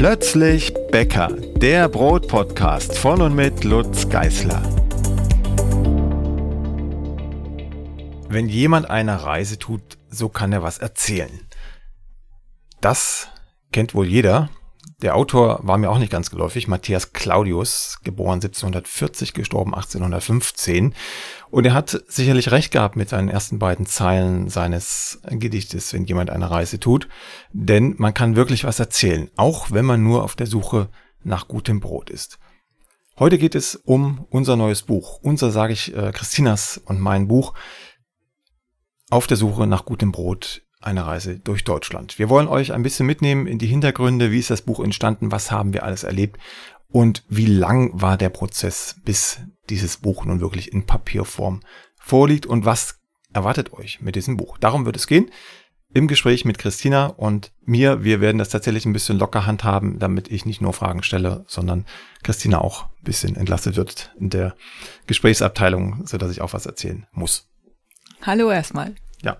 Plötzlich Bäcker, der Brotpodcast von und mit Lutz Geißler. Wenn jemand eine Reise tut, so kann er was erzählen. Das kennt wohl jeder. Der Autor war mir auch nicht ganz geläufig, Matthias Claudius, geboren 1740, gestorben 1815. Und er hat sicherlich recht gehabt mit seinen ersten beiden Zeilen seines Gedichtes, wenn jemand eine Reise tut. Denn man kann wirklich was erzählen, auch wenn man nur auf der Suche nach gutem Brot ist. Heute geht es um unser neues Buch. Unser sage ich äh, Christinas und mein Buch auf der Suche nach gutem Brot eine Reise durch Deutschland. Wir wollen euch ein bisschen mitnehmen in die Hintergründe, wie ist das Buch entstanden, was haben wir alles erlebt und wie lang war der Prozess, bis dieses Buch nun wirklich in Papierform vorliegt und was erwartet euch mit diesem Buch. Darum wird es gehen im Gespräch mit Christina und mir. Wir werden das tatsächlich ein bisschen locker handhaben, damit ich nicht nur Fragen stelle, sondern Christina auch ein bisschen entlastet wird in der Gesprächsabteilung, so dass ich auch was erzählen muss. Hallo erstmal. Ja,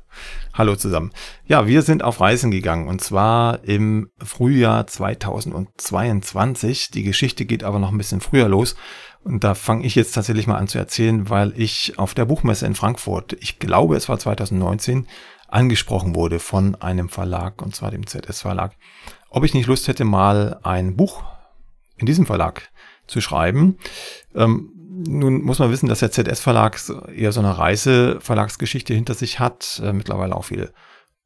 hallo zusammen. Ja, wir sind auf Reisen gegangen und zwar im Frühjahr 2022. Die Geschichte geht aber noch ein bisschen früher los und da fange ich jetzt tatsächlich mal an zu erzählen, weil ich auf der Buchmesse in Frankfurt, ich glaube es war 2019, angesprochen wurde von einem Verlag und zwar dem ZS Verlag, ob ich nicht Lust hätte, mal ein Buch in diesem Verlag zu schreiben. Ähm, nun muss man wissen, dass der ZS-Verlag eher so eine Reiseverlagsgeschichte hinter sich hat, äh, mittlerweile auch viele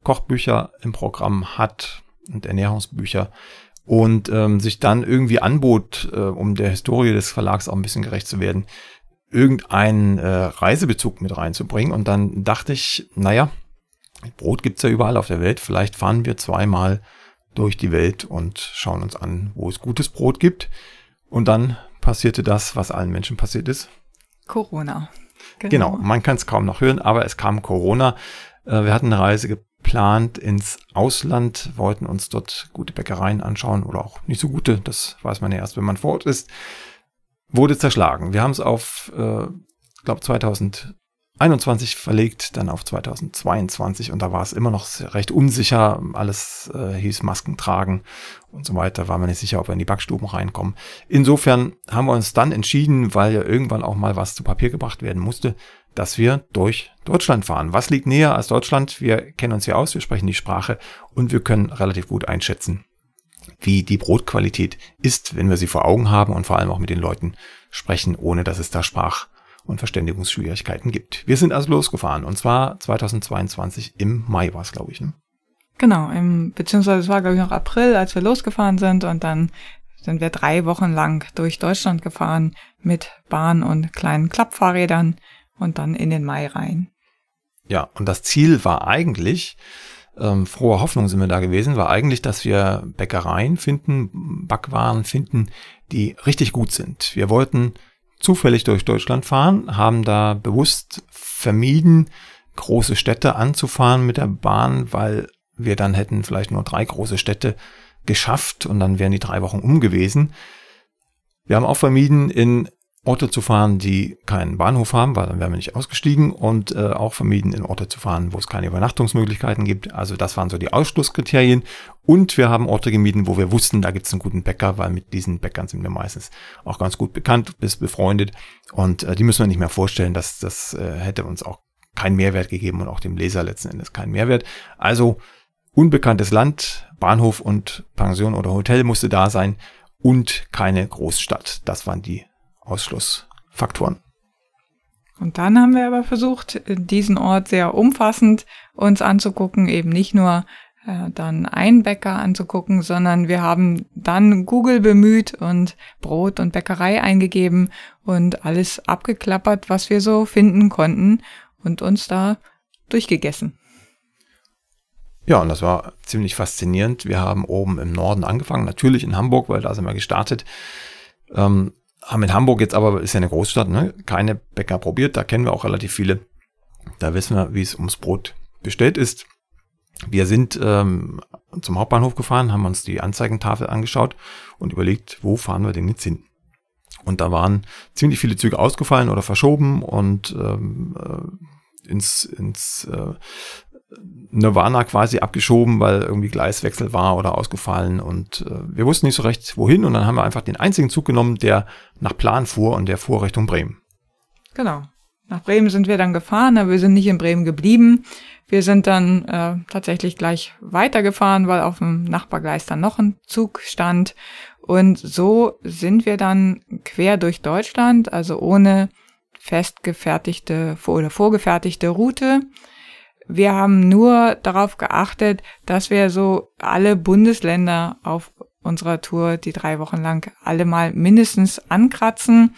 Kochbücher im Programm hat und Ernährungsbücher und ähm, sich dann irgendwie anbot, äh, um der Historie des Verlags auch ein bisschen gerecht zu werden, irgendeinen äh, Reisebezug mit reinzubringen. Und dann dachte ich, naja, Brot gibt's ja überall auf der Welt, vielleicht fahren wir zweimal durch die Welt und schauen uns an, wo es gutes Brot gibt. Und dann passierte das, was allen Menschen passiert ist. Corona. Genau, genau man kann es kaum noch hören, aber es kam Corona. Äh, wir hatten eine Reise geplant ins Ausland, wollten uns dort gute Bäckereien anschauen oder auch nicht so gute, das weiß man ja erst, wenn man vor Ort ist. Wurde zerschlagen. Wir haben es auf, äh, glaube 2000 21 verlegt, dann auf 2022 und da war es immer noch recht unsicher. Alles äh, hieß Masken tragen und so weiter. War man nicht sicher, ob wir in die Backstuben reinkommen. Insofern haben wir uns dann entschieden, weil ja irgendwann auch mal was zu Papier gebracht werden musste, dass wir durch Deutschland fahren. Was liegt näher als Deutschland? Wir kennen uns hier aus, wir sprechen die Sprache und wir können relativ gut einschätzen, wie die Brotqualität ist, wenn wir sie vor Augen haben und vor allem auch mit den Leuten sprechen, ohne dass es da Sprach und Verständigungsschwierigkeiten gibt. Wir sind also losgefahren und zwar 2022 im Mai war es, glaube ich. Ne? Genau, im, beziehungsweise es war, glaube ich, noch April, als wir losgefahren sind und dann sind wir drei Wochen lang durch Deutschland gefahren mit Bahn und kleinen Klappfahrrädern und dann in den Mai rein. Ja, und das Ziel war eigentlich, ähm, frohe Hoffnung sind wir da gewesen, war eigentlich, dass wir Bäckereien finden, Backwaren finden, die richtig gut sind. Wir wollten zufällig durch Deutschland fahren, haben da bewusst vermieden, große Städte anzufahren mit der Bahn, weil wir dann hätten vielleicht nur drei große Städte geschafft und dann wären die drei Wochen um gewesen. Wir haben auch vermieden, in Orte zu fahren, die keinen Bahnhof haben, weil dann wären wir nicht ausgestiegen und äh, auch vermieden, in Orte zu fahren, wo es keine Übernachtungsmöglichkeiten gibt. Also das waren so die Ausschlusskriterien. Und wir haben Orte gemieden, wo wir wussten, da gibt es einen guten Bäcker, weil mit diesen Bäckern sind wir meistens auch ganz gut bekannt, bis befreundet. Und äh, die müssen wir nicht mehr vorstellen, dass das äh, hätte uns auch keinen Mehrwert gegeben und auch dem Leser letzten Endes keinen Mehrwert. Also unbekanntes Land, Bahnhof und Pension oder Hotel musste da sein und keine Großstadt. Das waren die Ausschlussfaktoren. Und dann haben wir aber versucht, diesen Ort sehr umfassend uns anzugucken, eben nicht nur äh, dann einen Bäcker anzugucken, sondern wir haben dann Google bemüht und Brot und Bäckerei eingegeben und alles abgeklappert, was wir so finden konnten und uns da durchgegessen. Ja, und das war ziemlich faszinierend. Wir haben oben im Norden angefangen, natürlich in Hamburg, weil da sind wir gestartet. Ähm, haben in Hamburg jetzt aber, ist ja eine Großstadt, ne, keine Bäcker probiert. Da kennen wir auch relativ viele. Da wissen wir, wie es ums Brot bestellt ist. Wir sind ähm, zum Hauptbahnhof gefahren, haben uns die Anzeigentafel angeschaut und überlegt, wo fahren wir denn jetzt hin? Und da waren ziemlich viele Züge ausgefallen oder verschoben und ähm, äh, ins, ins äh, Nirvana quasi abgeschoben, weil irgendwie Gleiswechsel war oder ausgefallen und äh, wir wussten nicht so recht wohin und dann haben wir einfach den einzigen Zug genommen, der nach Plan fuhr und der fuhr Richtung Bremen. Genau. Nach Bremen sind wir dann gefahren, aber wir sind nicht in Bremen geblieben. Wir sind dann äh, tatsächlich gleich weitergefahren, weil auf dem Nachbargleis dann noch ein Zug stand. Und so sind wir dann quer durch Deutschland, also ohne festgefertigte oder vorgefertigte Route. Wir haben nur darauf geachtet, dass wir so alle Bundesländer auf unserer Tour, die drei Wochen lang, alle mal mindestens ankratzen.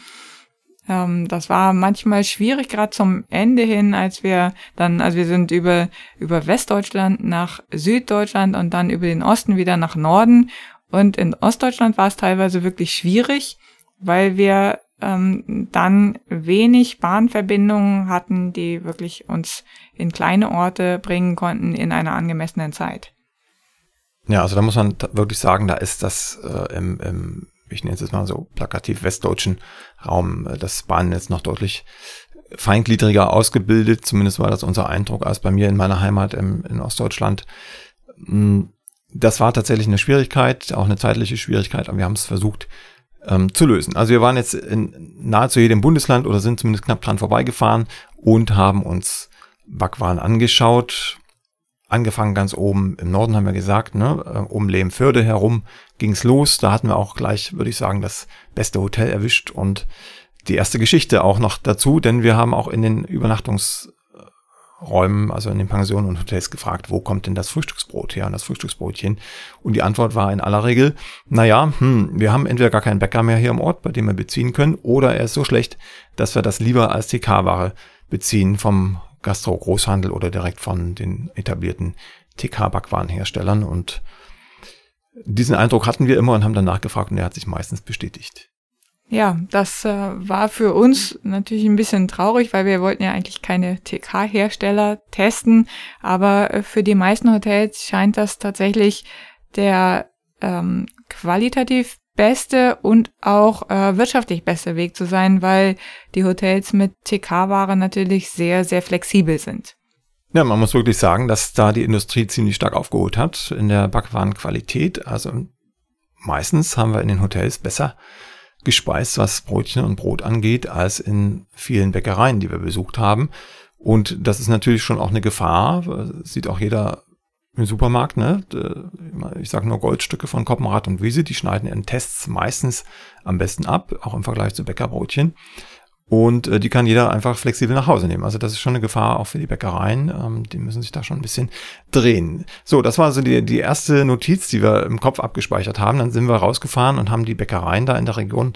Ähm, das war manchmal schwierig, gerade zum Ende hin, als wir dann, also wir sind über, über Westdeutschland nach Süddeutschland und dann über den Osten wieder nach Norden. Und in Ostdeutschland war es teilweise wirklich schwierig, weil wir ähm, dann wenig Bahnverbindungen hatten, die wirklich uns in kleine Orte bringen konnten in einer angemessenen Zeit. Ja, also da muss man wirklich sagen, da ist das äh, im, im, ich nenne es jetzt mal so plakativ westdeutschen Raum, äh, das Bahnnetz noch deutlich feingliedriger ausgebildet. Zumindest war das unser Eindruck als bei mir in meiner Heimat im, in Ostdeutschland. Hm, das war tatsächlich eine Schwierigkeit, auch eine zeitliche Schwierigkeit, aber wir haben es versucht ähm, zu lösen. Also wir waren jetzt in nahezu jedem Bundesland oder sind zumindest knapp dran vorbeigefahren und haben uns Backwaren angeschaut. Angefangen ganz oben im Norden haben wir gesagt, ne, äh, um Lehmförde herum ging's los. Da hatten wir auch gleich, würde ich sagen, das beste Hotel erwischt und die erste Geschichte auch noch dazu, denn wir haben auch in den Übernachtungs Räumen, also in den Pensionen und Hotels gefragt, wo kommt denn das Frühstücksbrot her und das Frühstücksbrotchen? Und die Antwort war in aller Regel, naja, hm, wir haben entweder gar keinen Bäcker mehr hier im Ort, bei dem wir beziehen können, oder er ist so schlecht, dass wir das lieber als TK-Ware beziehen vom Gastro-Großhandel oder direkt von den etablierten TK-Backwarenherstellern. Und diesen Eindruck hatten wir immer und haben dann nachgefragt und der hat sich meistens bestätigt. Ja, das äh, war für uns natürlich ein bisschen traurig, weil wir wollten ja eigentlich keine TK-Hersteller testen, aber äh, für die meisten Hotels scheint das tatsächlich der ähm, qualitativ beste und auch äh, wirtschaftlich beste Weg zu sein, weil die Hotels mit TK-Ware natürlich sehr, sehr flexibel sind. Ja, man muss wirklich sagen, dass da die Industrie ziemlich stark aufgeholt hat in der Backwarenqualität. Also meistens haben wir in den Hotels besser gespeist, was Brötchen und Brot angeht, als in vielen Bäckereien, die wir besucht haben. Und das ist natürlich schon auch eine Gefahr. Sieht auch jeder im Supermarkt, ne? Ich sage nur Goldstücke von Koppenrad und Wiese, die schneiden in Tests meistens am besten ab, auch im Vergleich zu Bäckerbrötchen. Und äh, die kann jeder einfach flexibel nach Hause nehmen. Also das ist schon eine Gefahr auch für die Bäckereien. Ähm, die müssen sich da schon ein bisschen drehen. So, das war also die, die erste Notiz, die wir im Kopf abgespeichert haben. Dann sind wir rausgefahren und haben die Bäckereien da in der Region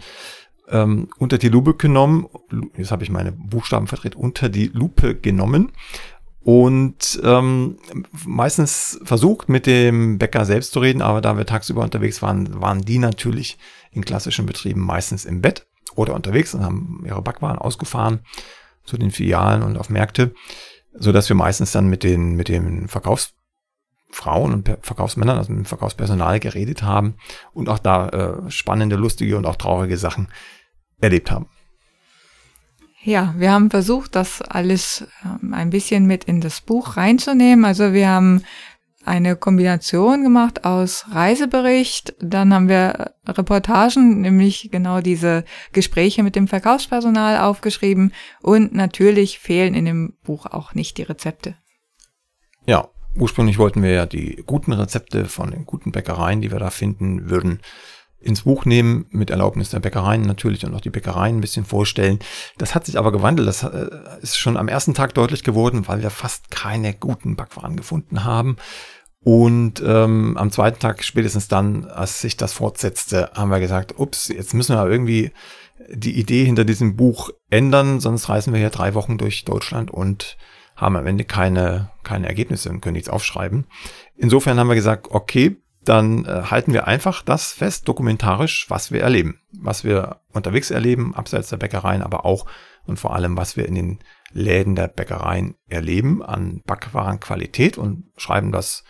ähm, unter die Lupe genommen. Jetzt habe ich meine Buchstaben verdreht. Unter die Lupe genommen. Und ähm, meistens versucht, mit dem Bäcker selbst zu reden, aber da wir tagsüber unterwegs waren, waren die natürlich in klassischen Betrieben meistens im Bett oder unterwegs und haben ihre Backwaren ausgefahren zu den Filialen und auf Märkte, so dass wir meistens dann mit den, mit den Verkaufsfrauen und Verkaufsmännern, also mit dem Verkaufspersonal geredet haben und auch da äh, spannende, lustige und auch traurige Sachen erlebt haben. Ja, wir haben versucht, das alles ähm, ein bisschen mit in das Buch reinzunehmen. Also wir haben eine Kombination gemacht aus Reisebericht, dann haben wir Reportagen, nämlich genau diese Gespräche mit dem Verkaufspersonal aufgeschrieben und natürlich fehlen in dem Buch auch nicht die Rezepte. Ja, ursprünglich wollten wir ja die guten Rezepte von den guten Bäckereien, die wir da finden würden, ins Buch nehmen, mit Erlaubnis der Bäckereien natürlich und auch die Bäckereien ein bisschen vorstellen. Das hat sich aber gewandelt. Das äh, ist schon am ersten Tag deutlich geworden, weil wir fast keine guten Backwaren gefunden haben. Und ähm, am zweiten Tag, spätestens dann, als sich das fortsetzte, haben wir gesagt, ups, jetzt müssen wir irgendwie die Idee hinter diesem Buch ändern, sonst reisen wir hier drei Wochen durch Deutschland und haben am Ende keine, keine Ergebnisse und können nichts aufschreiben. Insofern haben wir gesagt, okay, dann äh, halten wir einfach das fest, dokumentarisch, was wir erleben. Was wir unterwegs erleben, abseits der Bäckereien, aber auch und vor allem, was wir in den Läden der Bäckereien erleben an Backwarenqualität und schreiben das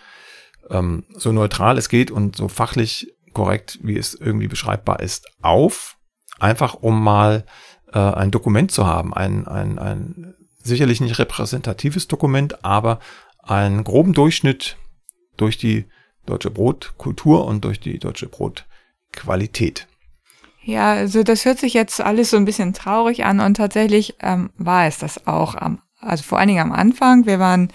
ähm, so neutral es geht und so fachlich korrekt, wie es irgendwie beschreibbar ist, auf. Einfach um mal äh, ein Dokument zu haben, ein, ein, ein sicherlich nicht repräsentatives Dokument, aber einen groben Durchschnitt durch die deutsche Brotkultur und durch die deutsche Brotqualität. Ja, also das hört sich jetzt alles so ein bisschen traurig an und tatsächlich ähm, war es das auch. Am, also vor allen Dingen am Anfang. Wir waren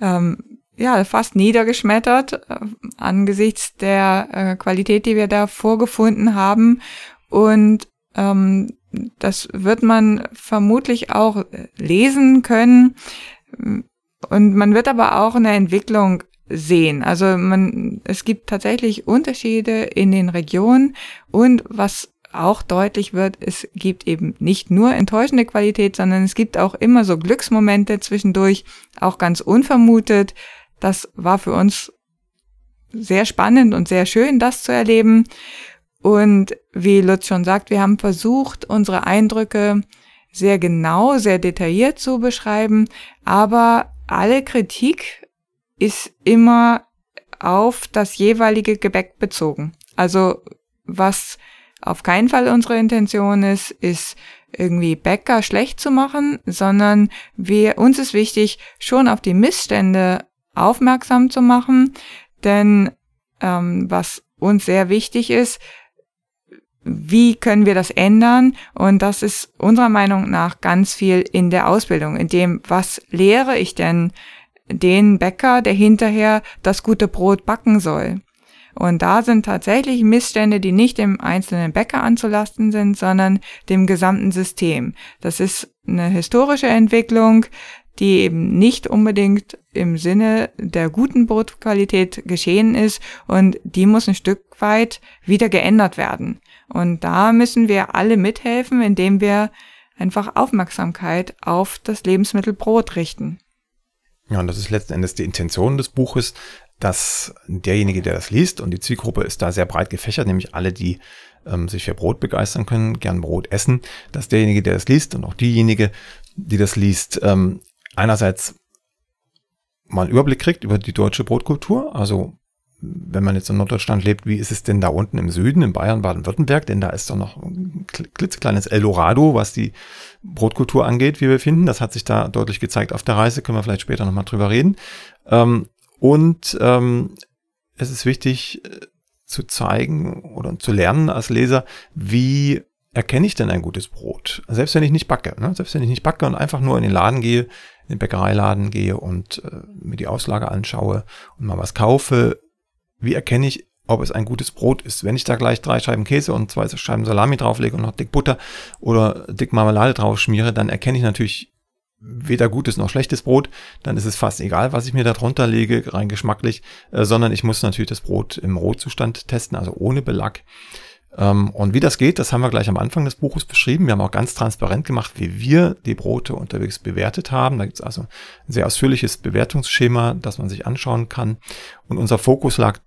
ähm, ja fast niedergeschmettert äh, angesichts der äh, Qualität, die wir da vorgefunden haben. Und ähm, das wird man vermutlich auch lesen können. Und man wird aber auch eine Entwicklung sehen. Also man, es gibt tatsächlich Unterschiede in den Regionen und was auch deutlich wird, es gibt eben nicht nur enttäuschende Qualität, sondern es gibt auch immer so Glücksmomente zwischendurch, auch ganz unvermutet. Das war für uns sehr spannend und sehr schön, das zu erleben. Und wie Lutz schon sagt, wir haben versucht, unsere Eindrücke sehr genau, sehr detailliert zu beschreiben, aber alle Kritik ist immer auf das jeweilige Gebäck bezogen. Also was auf keinen Fall unsere Intention ist, ist irgendwie Bäcker schlecht zu machen, sondern wir, uns ist wichtig, schon auf die Missstände aufmerksam zu machen, denn ähm, was uns sehr wichtig ist, wie können wir das ändern? Und das ist unserer Meinung nach ganz viel in der Ausbildung, in dem, was lehre ich denn den Bäcker, der hinterher das gute Brot backen soll? Und da sind tatsächlich Missstände, die nicht dem einzelnen Bäcker anzulasten sind, sondern dem gesamten System. Das ist eine historische Entwicklung, die eben nicht unbedingt im Sinne der guten Brotqualität geschehen ist und die muss ein Stück weit wieder geändert werden. Und da müssen wir alle mithelfen, indem wir einfach Aufmerksamkeit auf das Lebensmittel Brot richten. Ja, und das ist letzten Endes die Intention des Buches, dass derjenige, der das liest, und die Zielgruppe ist da sehr breit gefächert, nämlich alle, die ähm, sich für Brot begeistern können, gern Brot essen, dass derjenige, der das liest und auch diejenige, die das liest, ähm, einerseits mal einen Überblick kriegt über die deutsche Brotkultur, also wenn man jetzt in Norddeutschland lebt, wie ist es denn da unten im Süden, in Bayern, Baden-Württemberg? Denn da ist doch noch ein klitzekleines Eldorado, was die Brotkultur angeht, wie wir finden. Das hat sich da deutlich gezeigt auf der Reise, können wir vielleicht später nochmal drüber reden. Ähm, und ähm, es ist wichtig äh, zu zeigen oder zu lernen als Leser, wie erkenne ich denn ein gutes Brot? Selbst wenn ich nicht backe, ne? selbst wenn ich nicht backe und einfach nur in den Laden gehe, in den Bäckereiladen gehe und äh, mir die Auslage anschaue und mal was kaufe, wie erkenne ich, ob es ein gutes Brot ist? Wenn ich da gleich drei Scheiben Käse und zwei Scheiben Salami drauflege und noch dick Butter oder dick Marmelade drauf schmiere, dann erkenne ich natürlich weder gutes noch schlechtes Brot, dann ist es fast egal, was ich mir da drunter lege, rein geschmacklich, äh, sondern ich muss natürlich das Brot im Rohzustand testen, also ohne Belag. Ähm, und wie das geht, das haben wir gleich am Anfang des Buches beschrieben. Wir haben auch ganz transparent gemacht, wie wir die Brote unterwegs bewertet haben. Da gibt es also ein sehr ausführliches Bewertungsschema, das man sich anschauen kann. Und unser Fokus lag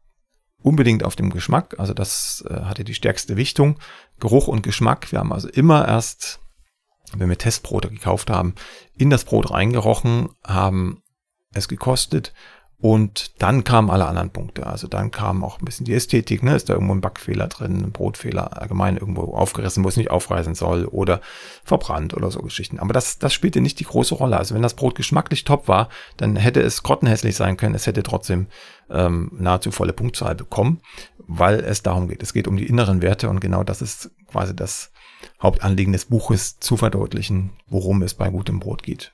unbedingt auf dem Geschmack. Also das äh, hatte die stärkste Wichtung. Geruch und Geschmack. Wir haben also immer erst, wenn wir Testbrote gekauft haben, in das Brot reingerochen, haben es gekostet und dann kamen alle anderen Punkte. Also dann kam auch ein bisschen die Ästhetik, ne? Ist da irgendwo ein Backfehler drin, ein Brotfehler allgemein irgendwo aufgerissen, wo es nicht aufreißen soll oder verbrannt oder so Geschichten. Aber das, das spielte nicht die große Rolle. Also wenn das Brot geschmacklich top war, dann hätte es grottenhässlich sein können. Es hätte trotzdem ähm, nahezu volle Punktzahl bekommen, weil es darum geht. Es geht um die inneren Werte und genau das ist quasi das Hauptanliegen des Buches zu verdeutlichen, worum es bei gutem Brot geht.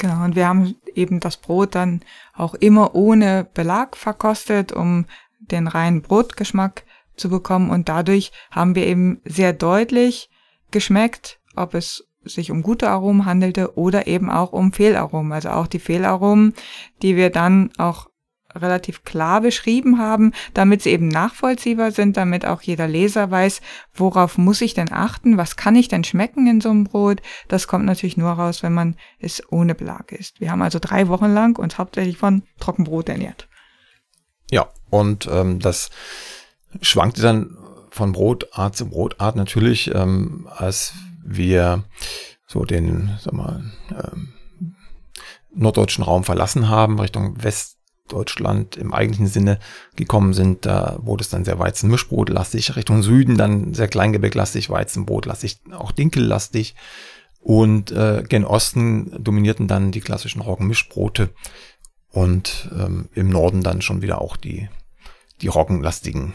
Genau, und wir haben eben das Brot dann auch immer ohne Belag verkostet, um den reinen Brotgeschmack zu bekommen. Und dadurch haben wir eben sehr deutlich geschmeckt, ob es sich um gute Aromen handelte oder eben auch um Fehlaromen. Also auch die Fehlaromen, die wir dann auch relativ klar beschrieben haben, damit sie eben nachvollziehbar sind, damit auch jeder Leser weiß, worauf muss ich denn achten, was kann ich denn schmecken in so einem Brot. Das kommt natürlich nur raus, wenn man es ohne Belag isst. Wir haben also drei Wochen lang uns hauptsächlich von Trockenbrot ernährt. Ja, und ähm, das schwankte dann von Brotart zu Brotart natürlich, ähm, als wir so den, sag mal, ähm, norddeutschen Raum verlassen haben, Richtung West Deutschland im eigentlichen Sinne gekommen sind, da wurde es dann sehr Weizenmischbrotlastig, Richtung Süden dann sehr Kleingebäcklastig, Weizenbrotlastig, auch Dinkellastig und äh, gen Osten dominierten dann die klassischen Roggenmischbrote und ähm, im Norden dann schon wieder auch die, die roggenlastigen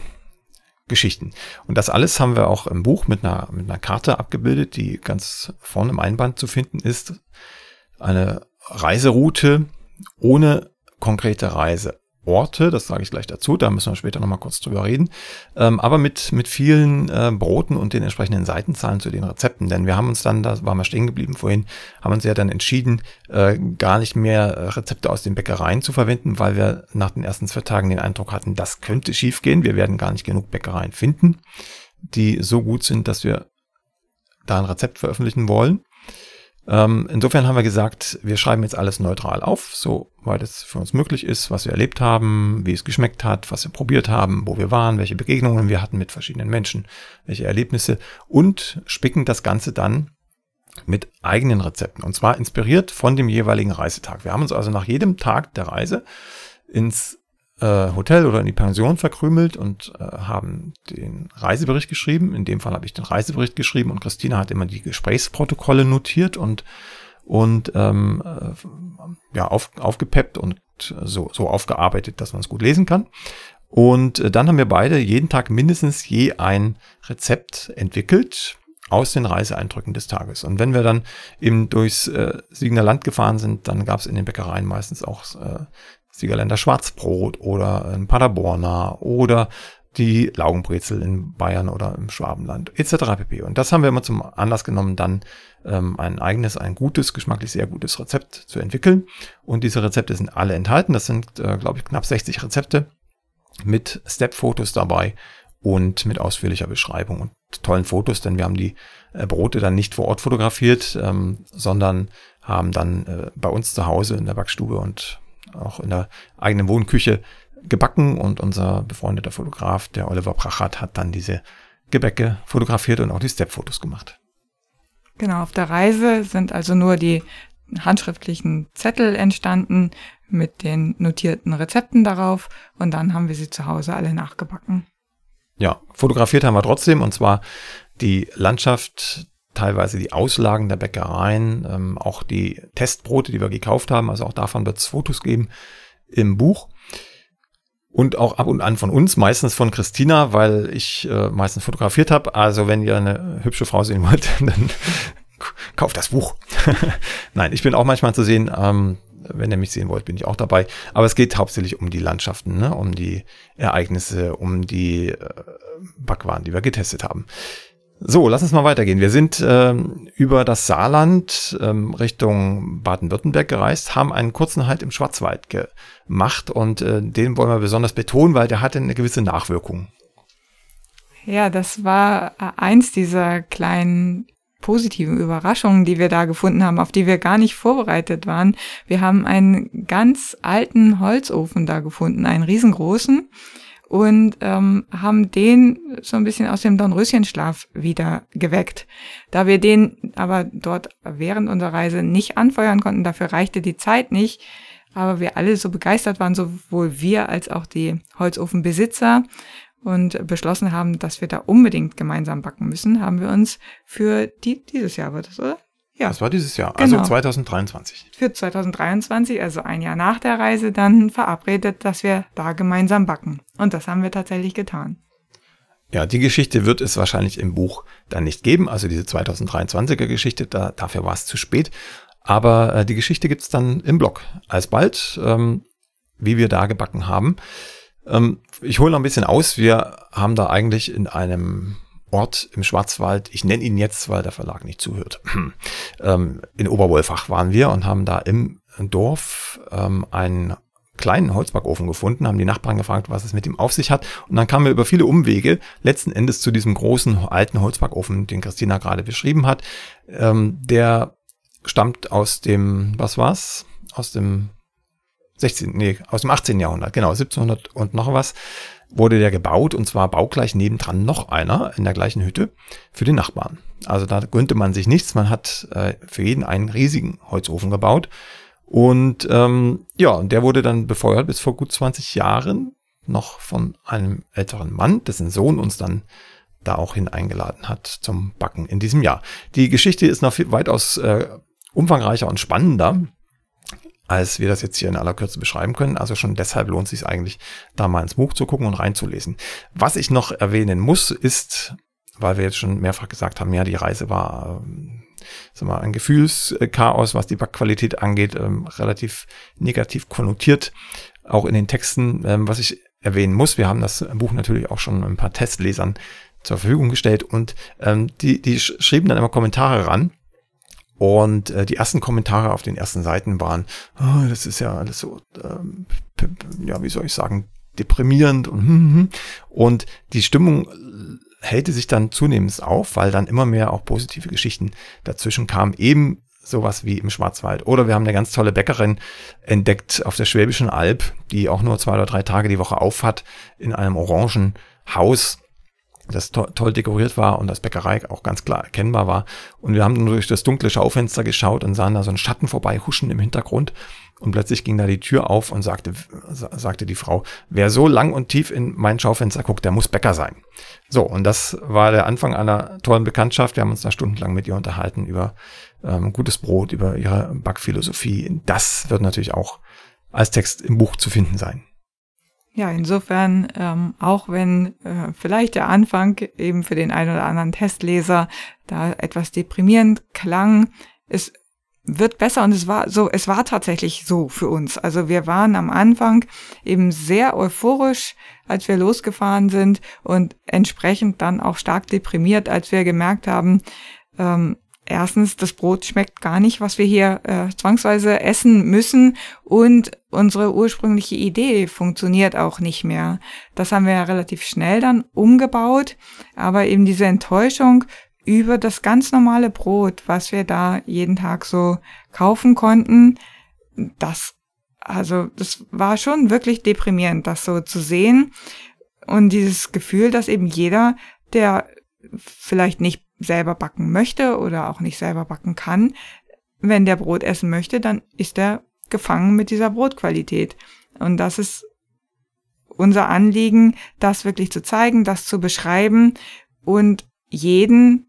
Geschichten. Und das alles haben wir auch im Buch mit einer, mit einer Karte abgebildet, die ganz vorne im Einband zu finden ist. Eine Reiseroute ohne konkrete Reise. Orte, das sage ich gleich dazu, da müssen wir später nochmal kurz drüber reden, ähm, aber mit, mit vielen äh, Broten und den entsprechenden Seitenzahlen zu den Rezepten, denn wir haben uns dann, da waren wir stehen geblieben vorhin, haben uns ja dann entschieden, äh, gar nicht mehr äh, Rezepte aus den Bäckereien zu verwenden, weil wir nach den ersten zwei Tagen den Eindruck hatten, das könnte schiefgehen, wir werden gar nicht genug Bäckereien finden, die so gut sind, dass wir da ein Rezept veröffentlichen wollen. Ähm, insofern haben wir gesagt, wir schreiben jetzt alles neutral auf, so weit es für uns möglich ist, was wir erlebt haben, wie es geschmeckt hat, was wir probiert haben, wo wir waren, welche Begegnungen wir hatten mit verschiedenen Menschen, welche Erlebnisse und spicken das Ganze dann mit eigenen Rezepten und zwar inspiriert von dem jeweiligen Reisetag. Wir haben uns also nach jedem Tag der Reise ins äh, Hotel oder in die Pension verkrümelt und äh, haben den Reisebericht geschrieben. In dem Fall habe ich den Reisebericht geschrieben und Christina hat immer die Gesprächsprotokolle notiert und und ähm, äh, ja auf, aufgepeppt und so so aufgearbeitet, dass man es gut lesen kann. Und äh, dann haben wir beide jeden Tag mindestens je ein Rezept entwickelt aus den Reiseeindrücken des Tages. Und wenn wir dann eben durchs äh, Siegener Land gefahren sind, dann gab es in den Bäckereien meistens auch äh, Siegerländer Schwarzbrot oder ein Paderborner oder die Laugenbrezel in Bayern oder im Schwabenland etc. pp. Und das haben wir immer zum Anlass genommen, dann ähm, ein eigenes, ein gutes, geschmacklich sehr gutes Rezept zu entwickeln. Und diese Rezepte sind alle enthalten. Das sind, äh, glaube ich, knapp 60 Rezepte mit Step-Fotos dabei und mit ausführlicher Beschreibung und tollen Fotos, denn wir haben die äh, Brote dann nicht vor Ort fotografiert, ähm, sondern haben dann äh, bei uns zu Hause in der Backstube und auch in der eigenen Wohnküche gebacken und unser befreundeter Fotograf, der Oliver Prachat, hat dann diese Gebäcke fotografiert und auch die Step-Fotos gemacht. Genau, auf der Reise sind also nur die handschriftlichen Zettel entstanden mit den notierten Rezepten darauf und dann haben wir sie zu Hause alle nachgebacken. Ja, fotografiert haben wir trotzdem und zwar die Landschaft teilweise die Auslagen der Bäckereien, ähm, auch die Testbrote, die wir gekauft haben. Also auch davon wird es Fotos geben im Buch. Und auch ab und an von uns, meistens von Christina, weil ich äh, meistens fotografiert habe. Also wenn ihr eine hübsche Frau sehen wollt, dann kauft das Buch. Nein, ich bin auch manchmal zu sehen. Ähm, wenn ihr mich sehen wollt, bin ich auch dabei. Aber es geht hauptsächlich um die Landschaften, ne? um die Ereignisse, um die äh, Backwaren, die wir getestet haben. So, lass uns mal weitergehen. Wir sind ähm, über das Saarland ähm, Richtung Baden-Württemberg gereist, haben einen kurzen Halt im Schwarzwald gemacht und äh, den wollen wir besonders betonen, weil der hatte eine gewisse Nachwirkung. Ja, das war äh, eins dieser kleinen positiven Überraschungen, die wir da gefunden haben, auf die wir gar nicht vorbereitet waren. Wir haben einen ganz alten Holzofen da gefunden, einen riesengroßen und ähm, haben den so ein bisschen aus dem Dornröschenschlaf wieder geweckt. Da wir den aber dort während unserer Reise nicht anfeuern konnten, dafür reichte die Zeit nicht, aber wir alle so begeistert waren, sowohl wir als auch die Holzofenbesitzer und beschlossen haben, dass wir da unbedingt gemeinsam backen müssen, haben wir uns für die, dieses Jahr wird es, oder? Ja. Das war dieses Jahr, also genau. 2023. Für 2023, also ein Jahr nach der Reise, dann verabredet, dass wir da gemeinsam backen. Und das haben wir tatsächlich getan. Ja, die Geschichte wird es wahrscheinlich im Buch dann nicht geben, also diese 2023er Geschichte, da, dafür war es zu spät. Aber äh, die Geschichte gibt es dann im Blog alsbald, ähm, wie wir da gebacken haben. Ähm, ich hole noch ein bisschen aus. Wir haben da eigentlich in einem Ort im Schwarzwald. Ich nenne ihn jetzt, weil der Verlag nicht zuhört. ähm, in Oberwolfach waren wir und haben da im Dorf ähm, einen kleinen Holzbackofen gefunden, haben die Nachbarn gefragt, was es mit ihm auf sich hat. Und dann kamen wir über viele Umwege letzten Endes zu diesem großen alten Holzbackofen, den Christina gerade beschrieben hat. Ähm, der stammt aus dem, was war's? Aus dem 16, nee, aus dem 18. Jahrhundert, genau, 1700 und noch was wurde der gebaut und zwar baugleich nebendran noch einer in der gleichen Hütte für den Nachbarn. Also da gönnte man sich nichts, man hat äh, für jeden einen riesigen Holzofen gebaut und ähm, ja, und der wurde dann befeuert bis vor gut 20 Jahren noch von einem älteren Mann, dessen Sohn uns dann da auch hineingeladen hat zum Backen in diesem Jahr. Die Geschichte ist noch viel, weitaus äh, umfangreicher und spannender. Als wir das jetzt hier in aller Kürze beschreiben können. Also schon deshalb lohnt es sich eigentlich, da mal ins Buch zu gucken und reinzulesen. Was ich noch erwähnen muss, ist, weil wir jetzt schon mehrfach gesagt haben, ja, die Reise war ähm, sag mal, ein Gefühlschaos, was die Backqualität angeht, ähm, relativ negativ konnotiert, auch in den Texten, ähm, was ich erwähnen muss. Wir haben das Buch natürlich auch schon ein paar Testlesern zur Verfügung gestellt und ähm, die, die schrieben dann immer Kommentare ran und äh, die ersten Kommentare auf den ersten Seiten waren, oh, das ist ja alles so, ähm, ja, wie soll ich sagen, deprimierend und, hm, hm, hm. und die Stimmung hellte sich dann zunehmend auf, weil dann immer mehr auch positive Geschichten dazwischen kamen, eben sowas wie im Schwarzwald. Oder wir haben eine ganz tolle Bäckerin entdeckt auf der Schwäbischen Alb, die auch nur zwei oder drei Tage die Woche auf hat, in einem orangen Haus das to toll dekoriert war und das Bäckerei auch ganz klar erkennbar war. Und wir haben durch das dunkle Schaufenster geschaut und sahen da so einen Schatten vorbei huschen im Hintergrund. Und plötzlich ging da die Tür auf und sagte, sagte die Frau, wer so lang und tief in mein Schaufenster guckt, der muss Bäcker sein. So, und das war der Anfang einer tollen Bekanntschaft. Wir haben uns da stundenlang mit ihr unterhalten über ähm, gutes Brot, über ihre Backphilosophie. Das wird natürlich auch als Text im Buch zu finden sein. Ja, insofern, ähm, auch wenn äh, vielleicht der Anfang eben für den einen oder anderen Testleser da etwas deprimierend klang, es wird besser und es war so, es war tatsächlich so für uns. Also wir waren am Anfang eben sehr euphorisch, als wir losgefahren sind und entsprechend dann auch stark deprimiert, als wir gemerkt haben, ähm, erstens, das Brot schmeckt gar nicht, was wir hier äh, zwangsweise essen müssen. Und unsere ursprüngliche Idee funktioniert auch nicht mehr. Das haben wir ja relativ schnell dann umgebaut, aber eben diese Enttäuschung über das ganz normale Brot, was wir da jeden Tag so kaufen konnten, das, also, das war schon wirklich deprimierend, das so zu sehen. Und dieses Gefühl, dass eben jeder, der vielleicht nicht selber backen möchte oder auch nicht selber backen kann, wenn der Brot essen möchte, dann ist er gefangen mit dieser Brotqualität. Und das ist unser Anliegen, das wirklich zu zeigen, das zu beschreiben und jeden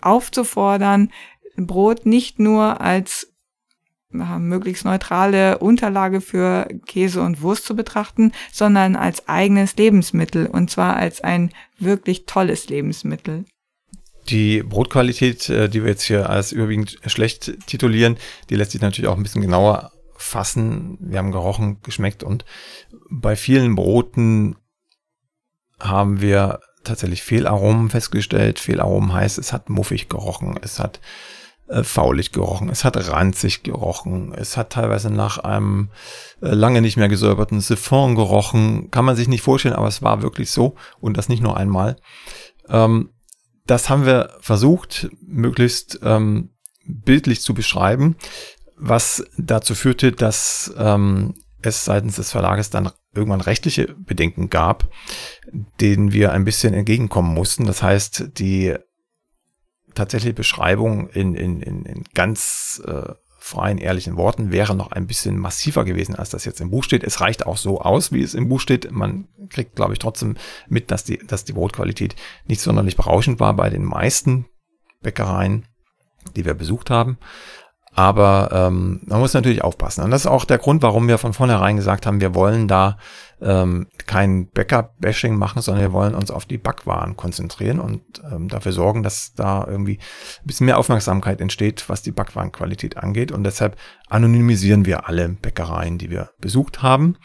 aufzufordern, Brot nicht nur als möglichst neutrale Unterlage für Käse und Wurst zu betrachten, sondern als eigenes Lebensmittel und zwar als ein wirklich tolles Lebensmittel. Die Brotqualität, äh, die wir jetzt hier als überwiegend schlecht titulieren, die lässt sich natürlich auch ein bisschen genauer fassen. Wir haben gerochen, geschmeckt und bei vielen Broten haben wir tatsächlich Fehlaromen festgestellt. Fehlaromen heißt, es hat muffig gerochen, es hat äh, faulig gerochen, es hat ranzig gerochen, es hat teilweise nach einem äh, lange nicht mehr gesäuberten Siphon gerochen. Kann man sich nicht vorstellen, aber es war wirklich so und das nicht nur einmal. Ähm, das haben wir versucht, möglichst ähm, bildlich zu beschreiben, was dazu führte, dass ähm, es seitens des Verlages dann irgendwann rechtliche Bedenken gab, denen wir ein bisschen entgegenkommen mussten. Das heißt, die tatsächliche Beschreibung in, in, in, in ganz äh, freien, ehrlichen Worten wäre noch ein bisschen massiver gewesen, als das jetzt im Buch steht. Es reicht auch so aus, wie es im Buch steht. Man kriegt, glaube ich, trotzdem mit, dass die, dass die Brotqualität nicht sonderlich berauschend war bei den meisten Bäckereien, die wir besucht haben. Aber ähm, man muss natürlich aufpassen. Und das ist auch der Grund, warum wir von vornherein gesagt haben, wir wollen da ähm, kein Bäcker-Bashing machen, sondern wir wollen uns auf die Backwaren konzentrieren und ähm, dafür sorgen, dass da irgendwie ein bisschen mehr Aufmerksamkeit entsteht, was die Backwarenqualität angeht. Und deshalb anonymisieren wir alle Bäckereien, die wir besucht haben.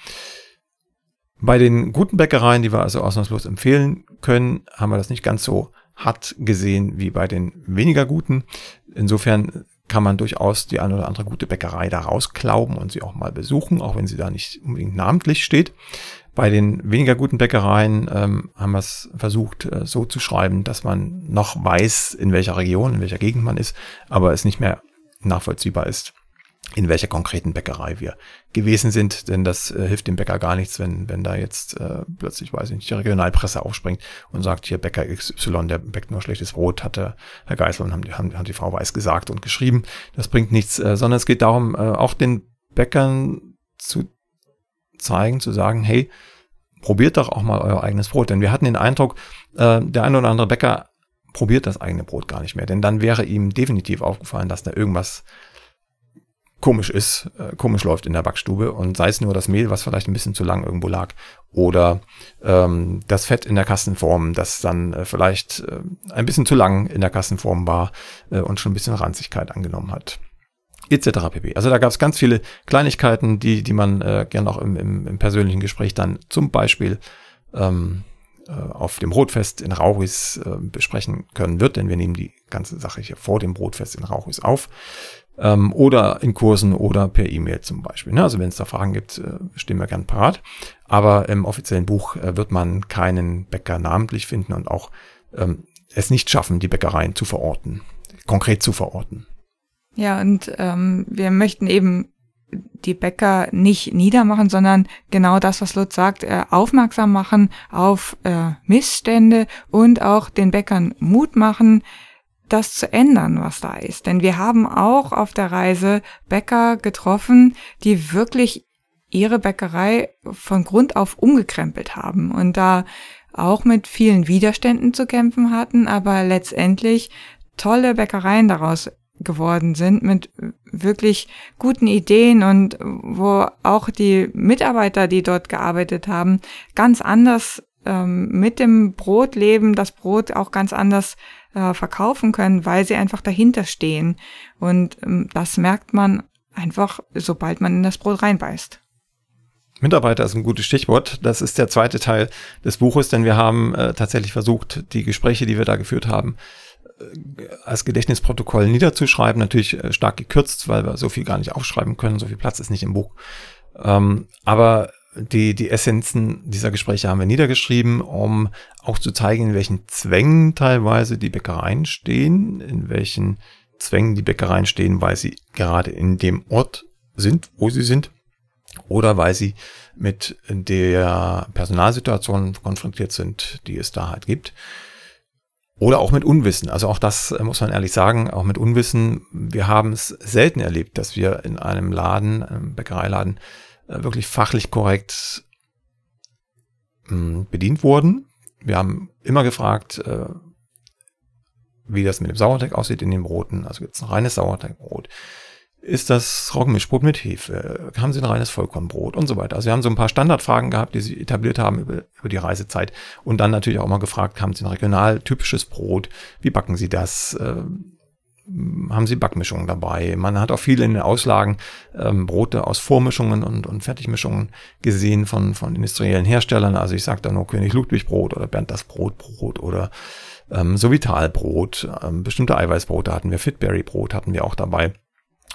Bei den guten Bäckereien, die wir also ausnahmslos empfehlen können, haben wir das nicht ganz so hart gesehen wie bei den weniger guten. Insofern kann man durchaus die eine oder andere gute Bäckerei da rausklauben und sie auch mal besuchen, auch wenn sie da nicht unbedingt namentlich steht. Bei den weniger guten Bäckereien ähm, haben wir es versucht äh, so zu schreiben, dass man noch weiß, in welcher Region, in welcher Gegend man ist, aber es nicht mehr nachvollziehbar ist in welcher konkreten Bäckerei wir gewesen sind, denn das äh, hilft dem Bäcker gar nichts, wenn, wenn da jetzt äh, plötzlich, weiß ich nicht, die Regionalpresse aufspringt und sagt, hier Bäcker XY, der bäckt nur schlechtes Brot, hatte Herr Geisel und haben, haben, haben die Frau Weiß gesagt und geschrieben. Das bringt nichts, äh, sondern es geht darum, äh, auch den Bäckern zu zeigen, zu sagen, hey, probiert doch auch mal euer eigenes Brot. Denn wir hatten den Eindruck, äh, der eine oder andere Bäcker probiert das eigene Brot gar nicht mehr, denn dann wäre ihm definitiv aufgefallen, dass da irgendwas komisch ist, äh, komisch läuft in der Backstube und sei es nur das Mehl, was vielleicht ein bisschen zu lang irgendwo lag oder ähm, das Fett in der Kassenform, das dann äh, vielleicht äh, ein bisschen zu lang in der Kassenform war äh, und schon ein bisschen Ranzigkeit angenommen hat etc. pp. Also da gab es ganz viele Kleinigkeiten, die, die man äh, gerne auch im, im, im persönlichen Gespräch dann zum Beispiel ähm, äh, auf dem Brotfest in Rauchis äh, besprechen können wird, denn wir nehmen die ganze Sache hier vor dem Brotfest in Rauchis auf. Ähm, oder in Kursen oder per E-Mail zum Beispiel. Ne? Also wenn es da Fragen gibt, äh, stehen wir gern parat. Aber im offiziellen Buch äh, wird man keinen Bäcker namentlich finden und auch ähm, es nicht schaffen, die Bäckereien zu verorten, konkret zu verorten. Ja, und ähm, wir möchten eben die Bäcker nicht niedermachen, sondern genau das, was Lutz sagt, äh, aufmerksam machen auf äh, Missstände und auch den Bäckern Mut machen, das zu ändern, was da ist. Denn wir haben auch auf der Reise Bäcker getroffen, die wirklich ihre Bäckerei von Grund auf umgekrempelt haben und da auch mit vielen Widerständen zu kämpfen hatten, aber letztendlich tolle Bäckereien daraus geworden sind mit wirklich guten Ideen und wo auch die Mitarbeiter, die dort gearbeitet haben, ganz anders ähm, mit dem Brot leben, das Brot auch ganz anders äh, verkaufen können, weil sie einfach dahinter stehen. Und ähm, das merkt man einfach, sobald man in das Brot reinbeißt. Mitarbeiter ist ein gutes Stichwort. Das ist der zweite Teil des Buches, denn wir haben äh, tatsächlich versucht, die Gespräche, die wir da geführt haben, als Gedächtnisprotokoll niederzuschreiben, natürlich äh, stark gekürzt, weil wir so viel gar nicht aufschreiben können, so viel Platz ist nicht im Buch. Ähm, aber die, die Essenzen dieser Gespräche haben wir niedergeschrieben, um auch zu zeigen, in welchen Zwängen teilweise die Bäckereien stehen, in welchen Zwängen die Bäckereien stehen, weil sie gerade in dem Ort sind, wo sie sind, oder weil sie mit der Personalsituation konfrontiert sind, die es da halt gibt. Oder auch mit Unwissen. Also auch das äh, muss man ehrlich sagen, auch mit Unwissen. Wir haben es selten erlebt, dass wir in einem Laden, einem Bäckereiladen, wirklich fachlich korrekt hm, bedient wurden. Wir haben immer gefragt, äh, wie das mit dem Sauerteig aussieht in den Broten. Also gibt es ein reines Sauerteigbrot? ist das Roggenmischbrot mit Hefe? Haben Sie ein reines Vollkornbrot und so weiter? Also wir haben so ein paar Standardfragen gehabt, die Sie etabliert haben über, über die Reisezeit und dann natürlich auch mal gefragt, haben Sie ein regional typisches Brot? Wie backen Sie das? Haben Sie Backmischungen dabei? Man hat auch viele in den Auslagen ähm, Brote aus Vormischungen und, und Fertigmischungen gesehen von, von industriellen Herstellern. Also ich sage da nur König Ludwig Brot oder Bernd das Brotbrot oder ähm, Sovitalbrot. Ähm, bestimmte Eiweißbrote hatten wir, Fitberry Brot hatten wir auch dabei.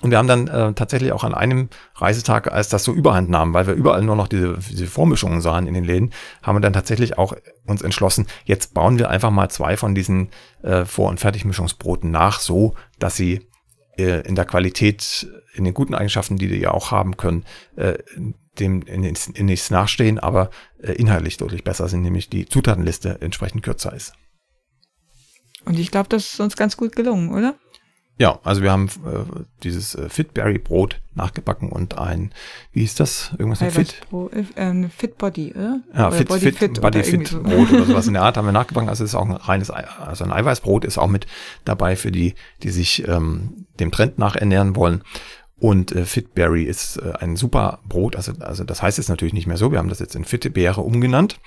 Und wir haben dann äh, tatsächlich auch an einem Reisetag, als das so überhand nahm, weil wir überall nur noch diese, diese Vormischungen sahen in den Läden, haben wir dann tatsächlich auch uns entschlossen, jetzt bauen wir einfach mal zwei von diesen äh, Vor- und Fertigmischungsbroten nach, so dass sie äh, in der Qualität, in den guten Eigenschaften, die die ja auch haben können, äh, dem in, in nichts nachstehen, aber äh, inhaltlich deutlich besser sind, nämlich die Zutatenliste entsprechend kürzer ist. Und ich glaube, das ist uns ganz gut gelungen, oder? Ja, also wir haben äh, dieses äh, Fitberry Brot nachgebacken und ein, wie hieß das? Irgendwas mit Fit? Äh, Fit Body, oder? Ja, oder Fit, Body Fit, Fit Body Fit so. Brot oder sowas in der Art haben wir nachgebacken. Also es ist auch ein reines, also ein Eiweißbrot ist auch mit dabei für die, die sich ähm, dem Trend nach ernähren wollen. Und äh, Fitberry ist äh, ein super Brot. Also, also das heißt jetzt natürlich nicht mehr so. Wir haben das jetzt in Fitbeere umgenannt.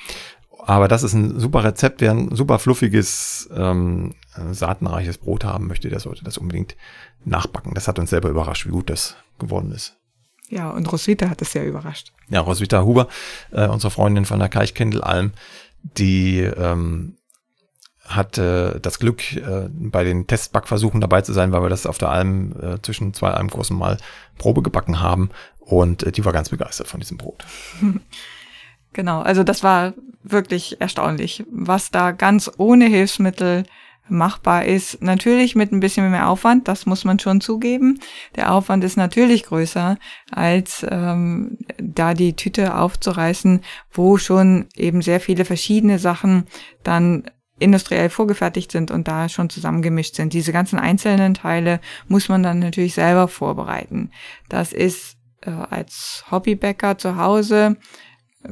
Aber das ist ein super Rezept. Wer ein super fluffiges, ähm, saatenreiches Brot haben möchte, der sollte das unbedingt nachbacken. Das hat uns selber überrascht, wie gut das geworden ist. Ja, und Roswitha hat es sehr überrascht. Ja, Roswitha Huber, äh, unsere Freundin von der Keichkendelalm, die ähm, hatte das Glück, äh, bei den Testbackversuchen dabei zu sein, weil wir das auf der Alm äh, zwischen zwei Almkursen mal Probe gebacken haben. Und äh, die war ganz begeistert von diesem Brot. Genau, also das war wirklich erstaunlich, was da ganz ohne Hilfsmittel machbar ist. Natürlich mit ein bisschen mehr Aufwand, das muss man schon zugeben. Der Aufwand ist natürlich größer, als ähm, da die Tüte aufzureißen, wo schon eben sehr viele verschiedene Sachen dann industriell vorgefertigt sind und da schon zusammengemischt sind. Diese ganzen einzelnen Teile muss man dann natürlich selber vorbereiten. Das ist äh, als Hobbybäcker zu Hause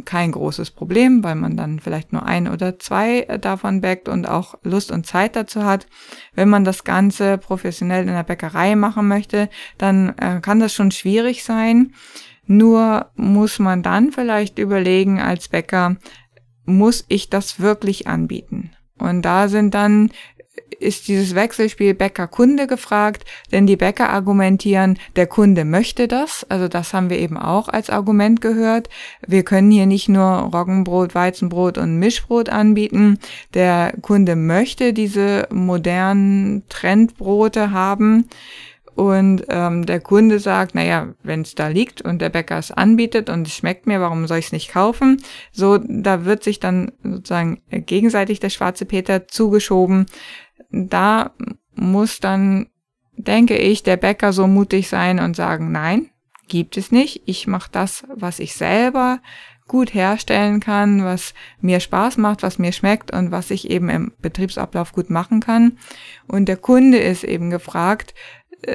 kein großes Problem, weil man dann vielleicht nur ein oder zwei davon backt und auch Lust und Zeit dazu hat. Wenn man das Ganze professionell in der Bäckerei machen möchte, dann äh, kann das schon schwierig sein. Nur muss man dann vielleicht überlegen als Bäcker, muss ich das wirklich anbieten? Und da sind dann ist dieses Wechselspiel Bäcker-Kunde gefragt, denn die Bäcker argumentieren, der Kunde möchte das. Also das haben wir eben auch als Argument gehört. Wir können hier nicht nur Roggenbrot, Weizenbrot und Mischbrot anbieten. Der Kunde möchte diese modernen Trendbrote haben. Und ähm, der Kunde sagt, naja, wenn es da liegt und der Bäcker es anbietet und es schmeckt mir, warum soll ich es nicht kaufen? So, da wird sich dann sozusagen gegenseitig der schwarze Peter zugeschoben da muss dann, denke ich, der Bäcker so mutig sein und sagen, nein, gibt es nicht. Ich mache das, was ich selber gut herstellen kann, was mir Spaß macht, was mir schmeckt und was ich eben im Betriebsablauf gut machen kann. Und der Kunde ist eben gefragt,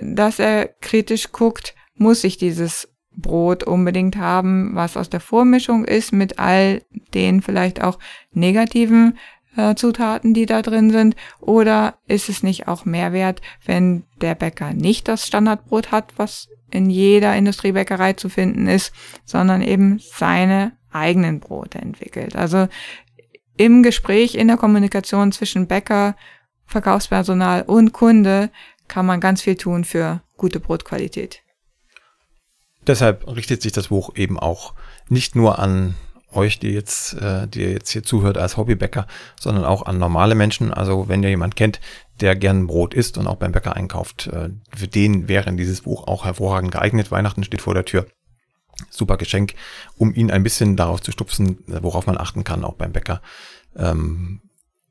dass er kritisch guckt, muss ich dieses Brot unbedingt haben, was aus der Vormischung ist, mit all den vielleicht auch negativen äh, Zutaten, die da drin sind? Oder ist es nicht auch Mehrwert, wenn der Bäcker nicht das Standardbrot hat, was in jeder Industriebäckerei zu finden ist, sondern eben seine eigenen Brote entwickelt? Also im Gespräch, in der Kommunikation zwischen Bäcker, Verkaufspersonal und Kunde kann man ganz viel tun für gute Brotqualität. Deshalb richtet sich das Buch eben auch nicht nur an euch, die jetzt, äh, die jetzt hier zuhört als Hobbybäcker, sondern auch an normale Menschen. Also wenn ihr jemand kennt, der gern Brot isst und auch beim Bäcker einkauft, äh, für den wäre dieses Buch auch hervorragend geeignet. Weihnachten steht vor der Tür. Super Geschenk, um ihn ein bisschen darauf zu stupsen, worauf man achten kann, auch beim Bäcker. Ähm,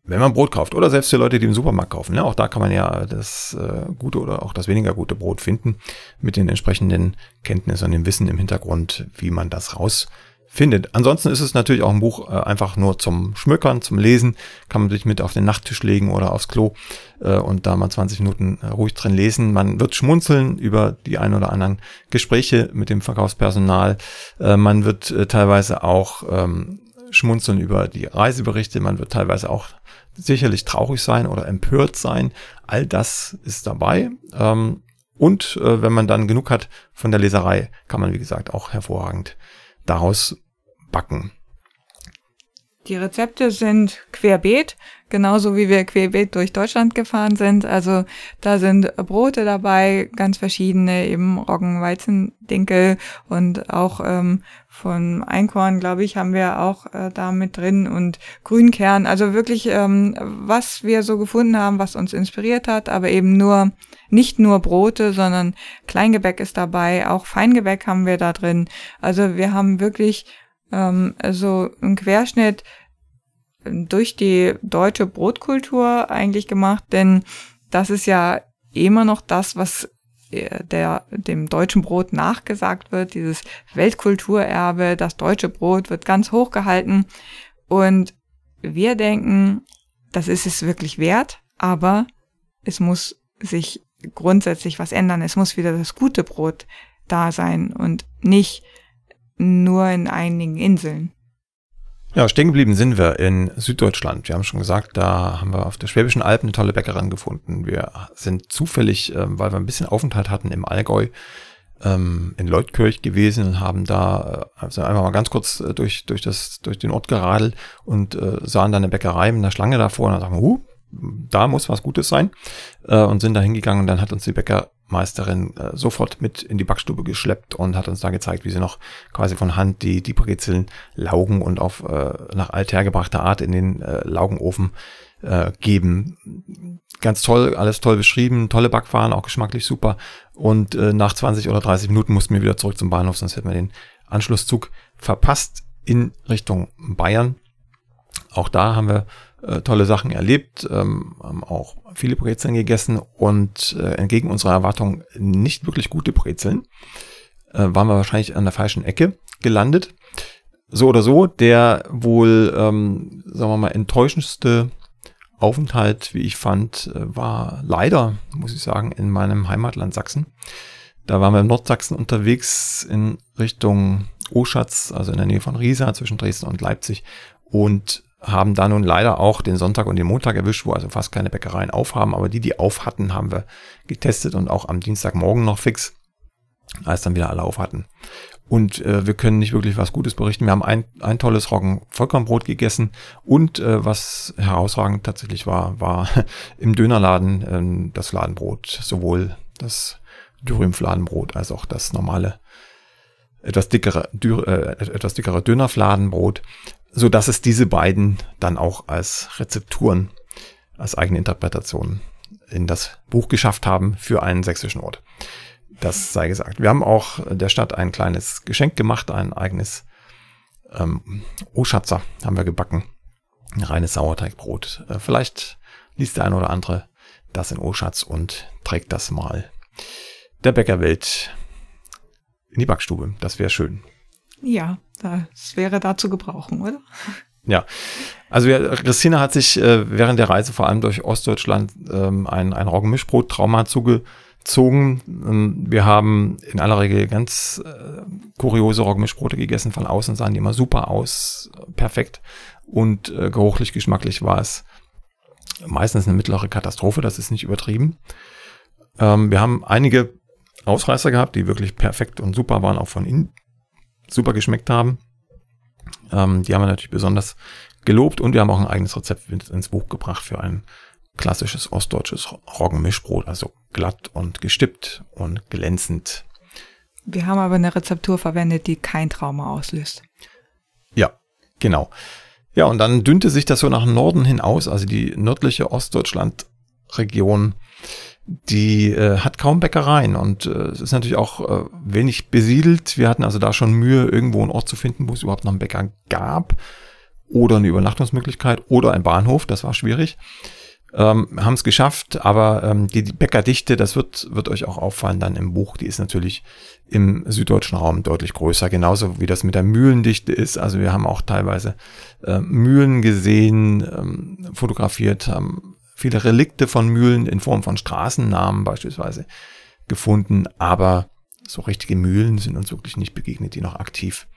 wenn man Brot kauft oder selbst für Leute, die im Supermarkt kaufen, ne, auch da kann man ja das äh, gute oder auch das weniger gute Brot finden mit den entsprechenden Kenntnissen und dem Wissen im Hintergrund, wie man das raus findet. Ansonsten ist es natürlich auch ein Buch äh, einfach nur zum Schmückern, zum Lesen. Kann man sich mit auf den Nachttisch legen oder aufs Klo äh, und da mal 20 Minuten äh, ruhig drin lesen. Man wird schmunzeln über die ein oder anderen Gespräche mit dem Verkaufspersonal. Äh, man wird äh, teilweise auch ähm, schmunzeln über die Reiseberichte. Man wird teilweise auch sicherlich traurig sein oder empört sein. All das ist dabei. Ähm, und äh, wenn man dann genug hat von der Leserei, kann man, wie gesagt, auch hervorragend daraus backen. Die Rezepte sind querbeet, genauso wie wir querbeet durch Deutschland gefahren sind. Also da sind Brote dabei, ganz verschiedene, eben Roggen, Weizen, Dinkel und auch ähm, von Einkorn, glaube ich, haben wir auch äh, da mit drin und Grünkern. Also wirklich, ähm, was wir so gefunden haben, was uns inspiriert hat, aber eben nur, nicht nur Brote, sondern Kleingebäck ist dabei, auch Feingebäck haben wir da drin. Also wir haben wirklich ähm, so ein Querschnitt durch die deutsche Brotkultur eigentlich gemacht, denn das ist ja immer noch das, was äh, der, dem deutschen Brot nachgesagt wird, dieses Weltkulturerbe, das deutsche Brot wird ganz hoch gehalten und wir denken, das ist es wirklich wert, aber es muss sich grundsätzlich was ändern. Es muss wieder das gute Brot da sein und nicht nur in einigen Inseln. Ja, stehen geblieben sind wir in Süddeutschland. Wir haben schon gesagt, da haben wir auf der Schwäbischen Alb eine tolle Bäckerin gefunden. Wir sind zufällig, ähm, weil wir ein bisschen Aufenthalt hatten im Allgäu, ähm, in Leutkirch gewesen und haben da äh, also einfach mal ganz kurz äh, durch, durch, das, durch den Ort geradelt und äh, sahen da eine Bäckerei mit einer Schlange davor und dann sagen wir, uh, da muss was Gutes sein und sind da hingegangen und dann hat uns die Bäcker Meisterin äh, sofort mit in die Backstube geschleppt und hat uns da gezeigt, wie sie noch quasi von Hand die, die Brezeln laugen und auf äh, nach althergebrachter Art in den äh, Laugenofen äh, geben. Ganz toll, alles toll beschrieben, tolle Backwaren, auch geschmacklich super. Und äh, nach 20 oder 30 Minuten mussten wir wieder zurück zum Bahnhof, sonst hätten wir den Anschlusszug verpasst in Richtung Bayern. Auch da haben wir äh, tolle Sachen erlebt, ähm, haben auch viele Brezeln gegessen und äh, entgegen unserer Erwartung nicht wirklich gute Brezeln. Äh, waren wir wahrscheinlich an der falschen Ecke gelandet. So oder so, der wohl, ähm, sagen wir mal, enttäuschendste Aufenthalt, wie ich fand, äh, war leider, muss ich sagen, in meinem Heimatland Sachsen. Da waren wir in Nordsachsen unterwegs in Richtung Oschatz, also in der Nähe von Riesa zwischen Dresden und Leipzig und haben da nun leider auch den Sonntag und den Montag erwischt, wo also fast keine Bäckereien aufhaben, aber die, die auf hatten, haben wir getestet und auch am Dienstagmorgen noch fix, als dann wieder alle auf hatten. Und äh, wir können nicht wirklich was Gutes berichten. Wir haben ein, ein tolles Roggen-Vollkornbrot gegessen und äh, was herausragend tatsächlich war, war im Dönerladen äh, das Ladenbrot, sowohl das Dürüm-Fladenbrot als auch das normale etwas dickere, dürr, äh, etwas dickere Dönerfladenbrot so dass es diese beiden dann auch als Rezepturen, als eigene Interpretation in das Buch geschafft haben für einen sächsischen Ort. Das sei gesagt. Wir haben auch der Stadt ein kleines Geschenk gemacht, ein eigenes ähm, Oschatzer haben wir gebacken. Ein reines Sauerteigbrot. Äh, vielleicht liest der eine oder andere das in Oschatz und trägt das mal der Bäckerwelt in die Backstube. Das wäre schön. Ja, das wäre da zu gebrauchen, oder? Ja, also ja, Christina hat sich äh, während der Reise vor allem durch Ostdeutschland ähm, ein, ein Roggenmischbrot-Trauma zugezogen. Ähm, wir haben in aller Regel ganz äh, kuriose Roggenmischbrote gegessen. Von außen sahen die immer super aus, perfekt. Und äh, geruchlich, geschmacklich war es meistens eine mittlere Katastrophe, das ist nicht übertrieben. Ähm, wir haben einige Ausreißer gehabt, die wirklich perfekt und super waren, auch von innen super geschmeckt haben. Ähm, die haben wir natürlich besonders gelobt und wir haben auch ein eigenes Rezept ins Buch gebracht für ein klassisches ostdeutsches Roggenmischbrot, also glatt und gestippt und glänzend. Wir haben aber eine Rezeptur verwendet, die kein Trauma auslöst. Ja, genau. Ja, und dann dünnte sich das so nach Norden hin aus, also die nördliche Ostdeutschland-Region die äh, hat kaum Bäckereien und äh, ist natürlich auch äh, wenig besiedelt. Wir hatten also da schon Mühe, irgendwo einen Ort zu finden, wo es überhaupt noch einen Bäcker gab oder eine Übernachtungsmöglichkeit oder ein Bahnhof, das war schwierig. Ähm, haben es geschafft, aber ähm, die, die Bäckerdichte, das wird, wird euch auch auffallen dann im Buch, die ist natürlich im süddeutschen Raum deutlich größer, genauso wie das mit der Mühlendichte ist. Also wir haben auch teilweise äh, Mühlen gesehen, ähm, fotografiert, haben viele Relikte von Mühlen in Form von Straßennamen beispielsweise gefunden, aber so richtige Mühlen sind uns wirklich nicht begegnet, die noch aktiv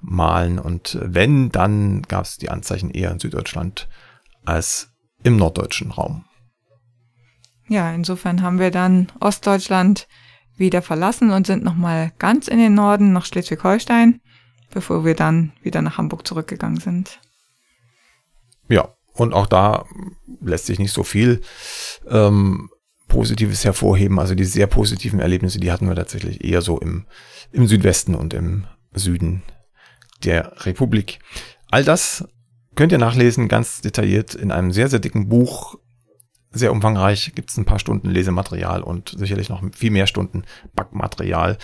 malen. Und wenn, dann gab es die Anzeichen eher in Süddeutschland als im norddeutschen Raum. Ja, insofern haben wir dann Ostdeutschland wieder verlassen und sind nochmal ganz in den Norden nach Schleswig-Holstein, bevor wir dann wieder nach Hamburg zurückgegangen sind. Ja, und auch da lässt sich nicht so viel ähm, Positives hervorheben. Also die sehr positiven Erlebnisse, die hatten wir tatsächlich eher so im, im Südwesten und im Süden der Republik. All das könnt ihr nachlesen, ganz detailliert in einem sehr, sehr dicken Buch. Sehr umfangreich, gibt es ein paar Stunden Lesematerial und sicherlich noch viel mehr Stunden Backmaterial.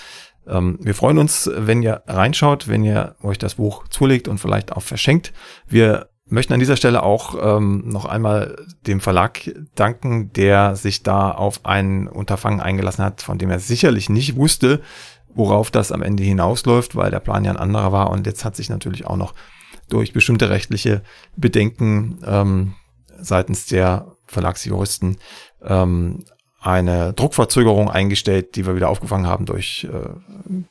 Ähm, wir freuen uns, wenn ihr reinschaut, wenn ihr euch das Buch zulegt und vielleicht auch verschenkt. Wir möchten an dieser Stelle auch ähm, noch einmal dem Verlag danken, der sich da auf ein Unterfangen eingelassen hat, von dem er sicherlich nicht wusste, worauf das am Ende hinausläuft, weil der Plan ja ein anderer war. Und jetzt hat sich natürlich auch noch durch bestimmte rechtliche Bedenken ähm, seitens der Verlagsjuristen ähm, eine Druckverzögerung eingestellt, die wir wieder aufgefangen haben durch äh,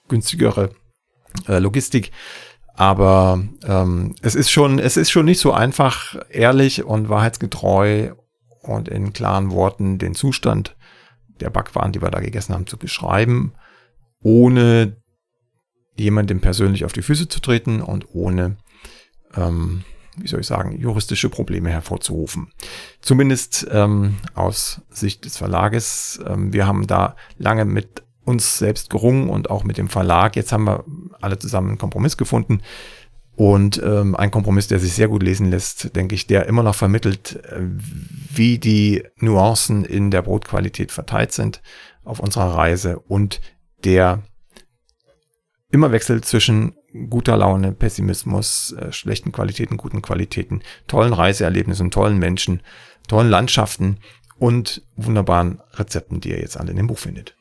günstigere äh, Logistik. Aber ähm, es ist schon, es ist schon nicht so einfach, ehrlich und wahrheitsgetreu und in klaren Worten den Zustand der Backwaren, die wir da gegessen haben, zu beschreiben, ohne jemandem persönlich auf die Füße zu treten und ohne, ähm, wie soll ich sagen, juristische Probleme hervorzurufen. Zumindest ähm, aus Sicht des Verlages. Ähm, wir haben da lange mit uns selbst gerungen und auch mit dem Verlag. Jetzt haben wir alle zusammen einen Kompromiss gefunden. Und ähm, ein Kompromiss, der sich sehr gut lesen lässt, denke ich, der immer noch vermittelt, äh, wie die Nuancen in der Brotqualität verteilt sind auf unserer Reise und der immer wechselt zwischen guter Laune, Pessimismus, äh, schlechten Qualitäten, guten Qualitäten, tollen Reiseerlebnissen, tollen Menschen, tollen Landschaften und wunderbaren Rezepten, die ihr jetzt alle in dem Buch findet.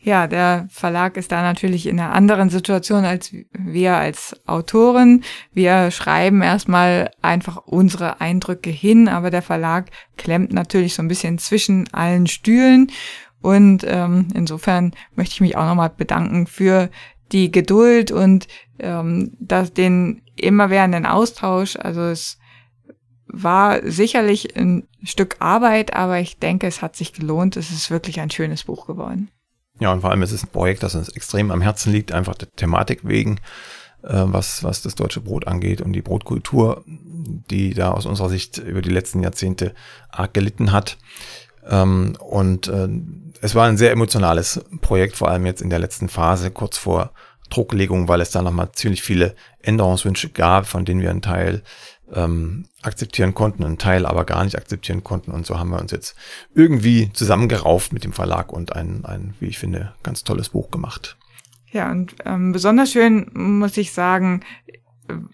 Ja, der Verlag ist da natürlich in einer anderen Situation als wir als Autoren. Wir schreiben erstmal einfach unsere Eindrücke hin, aber der Verlag klemmt natürlich so ein bisschen zwischen allen Stühlen. Und ähm, insofern möchte ich mich auch nochmal bedanken für die Geduld und ähm, das, den immerwährenden Austausch. Also es war sicherlich ein Stück Arbeit, aber ich denke, es hat sich gelohnt. Es ist wirklich ein schönes Buch geworden. Ja, und vor allem ist es ein Projekt, das uns extrem am Herzen liegt, einfach der Thematik wegen, äh, was, was das deutsche Brot angeht und die Brotkultur, die da aus unserer Sicht über die letzten Jahrzehnte arg gelitten hat. Ähm, und äh, es war ein sehr emotionales Projekt, vor allem jetzt in der letzten Phase, kurz vor Drucklegung, weil es da nochmal ziemlich viele Änderungswünsche gab, von denen wir einen Teil ähm, akzeptieren konnten, einen Teil aber gar nicht akzeptieren konnten. Und so haben wir uns jetzt irgendwie zusammengerauft mit dem Verlag und ein, ein wie ich finde, ganz tolles Buch gemacht. Ja, und ähm, besonders schön, muss ich sagen,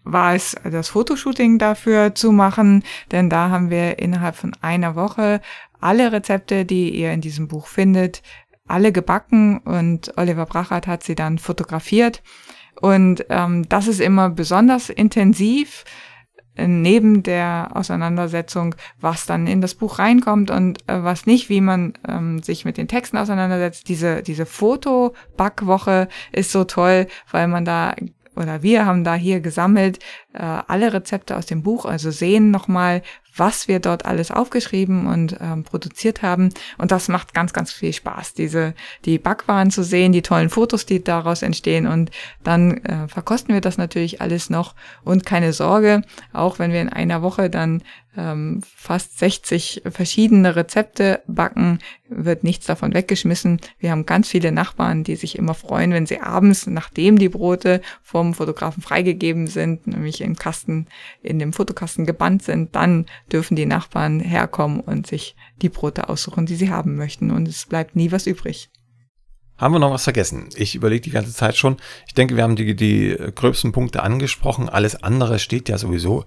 war es, das Fotoshooting dafür zu machen, denn da haben wir innerhalb von einer Woche alle Rezepte, die ihr in diesem Buch findet, alle gebacken und Oliver Brachert hat sie dann fotografiert. Und ähm, das ist immer besonders intensiv neben der Auseinandersetzung, was dann in das Buch reinkommt und äh, was nicht, wie man ähm, sich mit den Texten auseinandersetzt. Diese, diese Foto-Backwoche ist so toll, weil man da oder wir haben da hier gesammelt äh, alle Rezepte aus dem Buch, also sehen nochmal, was wir dort alles aufgeschrieben und ähm, produziert haben. Und das macht ganz, ganz viel Spaß, diese, die Backwaren zu sehen, die tollen Fotos, die daraus entstehen. Und dann äh, verkosten wir das natürlich alles noch. Und keine Sorge, auch wenn wir in einer Woche dann ähm, fast 60 verschiedene Rezepte backen, wird nichts davon weggeschmissen. Wir haben ganz viele Nachbarn, die sich immer freuen, wenn sie abends, nachdem die Brote vom Fotografen freigegeben sind, nämlich im Kasten, in dem Fotokasten gebannt sind, dann dürfen die Nachbarn herkommen und sich die Brote aussuchen, die sie haben möchten. Und es bleibt nie was übrig. Haben wir noch was vergessen? Ich überlege die ganze Zeit schon. Ich denke, wir haben die, die gröbsten Punkte angesprochen. Alles andere steht ja sowieso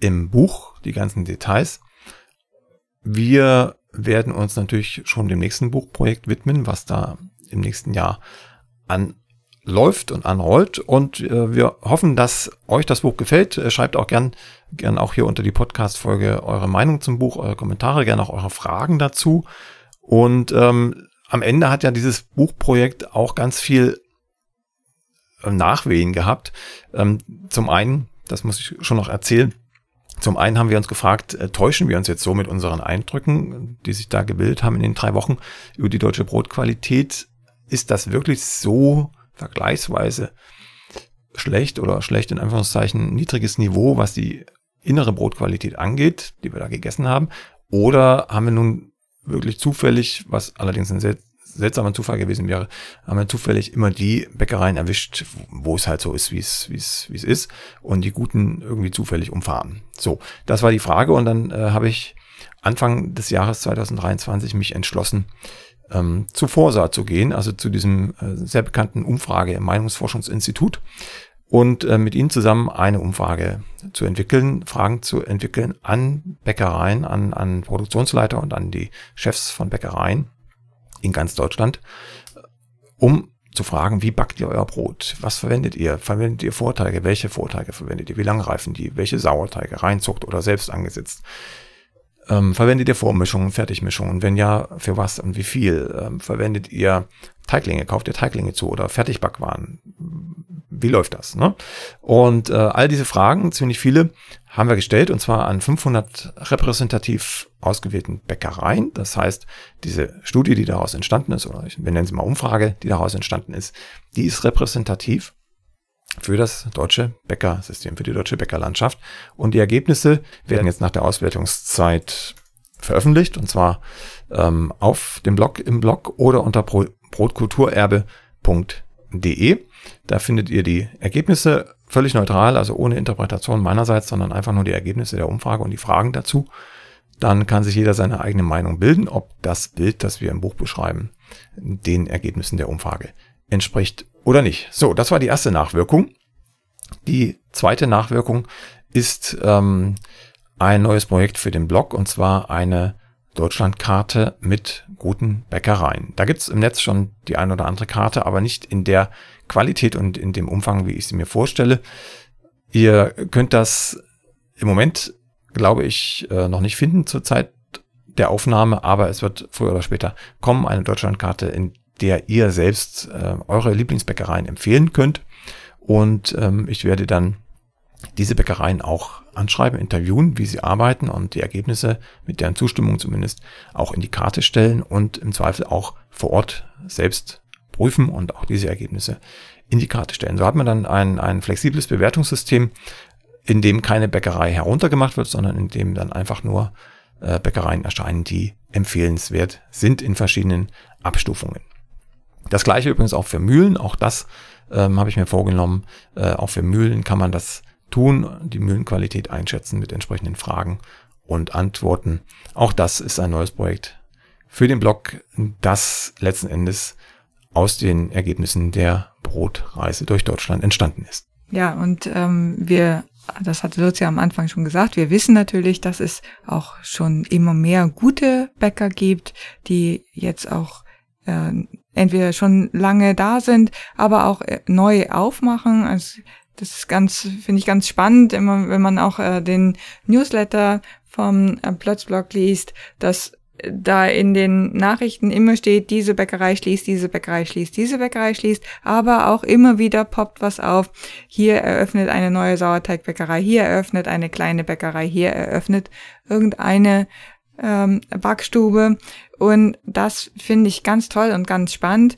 im Buch, die ganzen Details. Wir werden uns natürlich schon dem nächsten Buchprojekt widmen, was da im nächsten Jahr an läuft und anrollt. Und äh, wir hoffen, dass euch das Buch gefällt. Äh, schreibt auch gern, gern auch hier unter die Podcast-Folge eure Meinung zum Buch, eure Kommentare, gern auch eure Fragen dazu. Und ähm, am Ende hat ja dieses Buchprojekt auch ganz viel äh, Nachwehen gehabt. Ähm, zum einen, das muss ich schon noch erzählen, zum einen haben wir uns gefragt, äh, täuschen wir uns jetzt so mit unseren Eindrücken, die sich da gebildet haben in den drei Wochen über die deutsche Brotqualität? Ist das wirklich so vergleichsweise schlecht oder schlecht in Anführungszeichen niedriges Niveau, was die innere Brotqualität angeht, die wir da gegessen haben? Oder haben wir nun wirklich zufällig, was allerdings ein sel seltsamer Zufall gewesen wäre, haben wir zufällig immer die Bäckereien erwischt, wo es halt so ist, wie es, wie es, wie es ist und die guten irgendwie zufällig umfahren. So, das war die Frage und dann äh, habe ich Anfang des Jahres 2023 mich entschlossen, ähm, zu Forsa zu gehen, also zu diesem äh, sehr bekannten Umfrage Meinungsforschungsinstitut und äh, mit ihnen zusammen eine Umfrage zu entwickeln, Fragen zu entwickeln an Bäckereien, an, an Produktionsleiter und an die Chefs von Bäckereien in ganz Deutschland, um zu fragen, wie backt ihr euer Brot? Was verwendet ihr? Verwendet ihr Vorteige? Welche Vorteige verwendet ihr? Wie lange reifen die? Welche Sauerteige? Reinzucht oder selbst angesetzt? Ähm, verwendet ihr Vormischungen, Fertigmischungen? Wenn ja, für was und wie viel? Ähm, verwendet ihr Teiglinge? Kauft ihr Teiglinge zu oder Fertigbackwaren? Wie läuft das? Ne? Und äh, all diese Fragen, ziemlich viele, haben wir gestellt und zwar an 500 repräsentativ ausgewählten Bäckereien. Das heißt, diese Studie, die daraus entstanden ist, oder wir nennen sie mal Umfrage, die daraus entstanden ist, die ist repräsentativ für das deutsche Bäckersystem, für die deutsche Bäckerlandschaft. Und die Ergebnisse werden jetzt nach der Auswertungszeit veröffentlicht, und zwar ähm, auf dem Blog, im Blog oder unter brotkulturerbe.de. Da findet ihr die Ergebnisse völlig neutral, also ohne Interpretation meinerseits, sondern einfach nur die Ergebnisse der Umfrage und die Fragen dazu. Dann kann sich jeder seine eigene Meinung bilden, ob das Bild, das wir im Buch beschreiben, den Ergebnissen der Umfrage entspricht oder nicht. So, das war die erste Nachwirkung. Die zweite Nachwirkung ist ähm, ein neues Projekt für den Blog und zwar eine Deutschlandkarte mit guten Bäckereien. Da gibt's im Netz schon die ein oder andere Karte, aber nicht in der Qualität und in dem Umfang, wie ich sie mir vorstelle. Ihr könnt das im Moment, glaube ich, äh, noch nicht finden zur Zeit der Aufnahme, aber es wird früher oder später kommen, eine Deutschlandkarte, in der ihr selbst äh, eure Lieblingsbäckereien empfehlen könnt. Und ähm, ich werde dann diese Bäckereien auch anschreiben, interviewen, wie sie arbeiten und die Ergebnisse mit deren Zustimmung zumindest auch in die Karte stellen und im Zweifel auch vor Ort selbst prüfen und auch diese Ergebnisse in die Karte stellen. So hat man dann ein, ein flexibles Bewertungssystem, in dem keine Bäckerei heruntergemacht wird, sondern in dem dann einfach nur äh, Bäckereien erscheinen, die empfehlenswert sind in verschiedenen Abstufungen. Das gleiche übrigens auch für Mühlen, auch das ähm, habe ich mir vorgenommen. Äh, auch für Mühlen kann man das tun, die Mühlenqualität einschätzen mit entsprechenden Fragen und Antworten. Auch das ist ein neues Projekt für den Blog, das letzten Endes aus den Ergebnissen der Brotreise durch Deutschland entstanden ist. Ja, und ähm, wir, das hat Lutz ja am Anfang schon gesagt, wir wissen natürlich, dass es auch schon immer mehr gute Bäcker gibt, die jetzt auch äh, entweder schon lange da sind, aber auch äh, neu aufmachen. Also das ist ganz, finde ich ganz spannend, immer wenn man auch äh, den Newsletter vom äh, Plötzblog liest, dass da in den Nachrichten immer steht, diese Bäckerei schließt, diese Bäckerei schließt, diese Bäckerei schließt, aber auch immer wieder poppt was auf. Hier eröffnet eine neue Sauerteigbäckerei, hier eröffnet eine kleine Bäckerei, hier eröffnet irgendeine ähm, Backstube. Und das finde ich ganz toll und ganz spannend.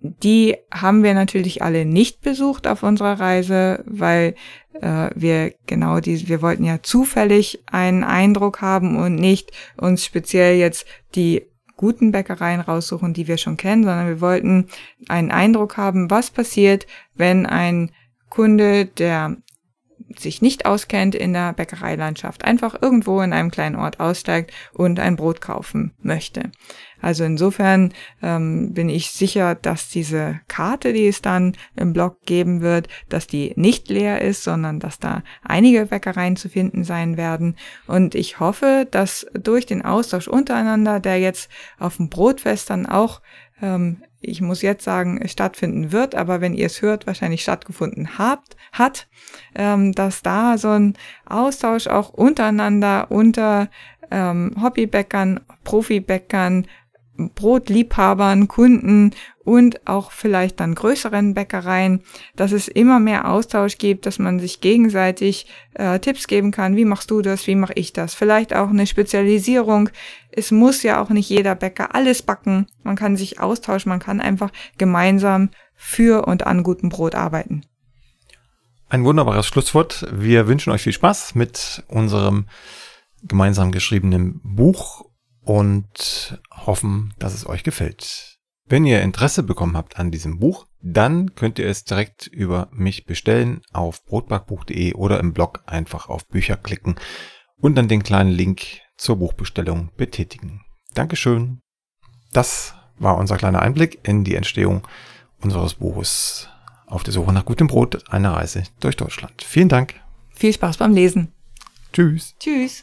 Die haben wir natürlich alle nicht besucht auf unserer Reise, weil äh, wir genau die, wir wollten ja zufällig einen Eindruck haben und nicht uns speziell jetzt die guten Bäckereien raussuchen, die wir schon kennen, sondern wir wollten einen Eindruck haben, was passiert, wenn ein Kunde, der sich nicht auskennt in der Bäckereilandschaft, einfach irgendwo in einem kleinen Ort aussteigt und ein Brot kaufen möchte. Also insofern ähm, bin ich sicher, dass diese Karte, die es dann im Blog geben wird, dass die nicht leer ist, sondern dass da einige Bäckereien zu finden sein werden. Und ich hoffe, dass durch den Austausch untereinander, der jetzt auf dem Brotfest dann auch ähm, ich muss jetzt sagen, stattfinden wird, aber wenn ihr es hört, wahrscheinlich stattgefunden habt, hat, ähm, dass da so ein Austausch auch untereinander, unter ähm, Hobbybäckern, Profibäckern, Brotliebhabern, Kunden und auch vielleicht dann größeren Bäckereien, dass es immer mehr Austausch gibt, dass man sich gegenseitig äh, Tipps geben kann, wie machst du das, wie mache ich das, vielleicht auch eine Spezialisierung. Es muss ja auch nicht jeder Bäcker alles backen, man kann sich austauschen, man kann einfach gemeinsam für und an gutem Brot arbeiten. Ein wunderbares Schlusswort. Wir wünschen euch viel Spaß mit unserem gemeinsam geschriebenen Buch und hoffen, dass es euch gefällt. Wenn ihr Interesse bekommen habt an diesem Buch, dann könnt ihr es direkt über mich bestellen auf brotbackbuch.de oder im Blog einfach auf Bücher klicken und dann den kleinen Link zur Buchbestellung betätigen. Dankeschön. Das war unser kleiner Einblick in die Entstehung unseres Buches auf der Suche nach gutem Brot, eine Reise durch Deutschland. Vielen Dank. Viel Spaß beim Lesen. Tschüss. Tschüss.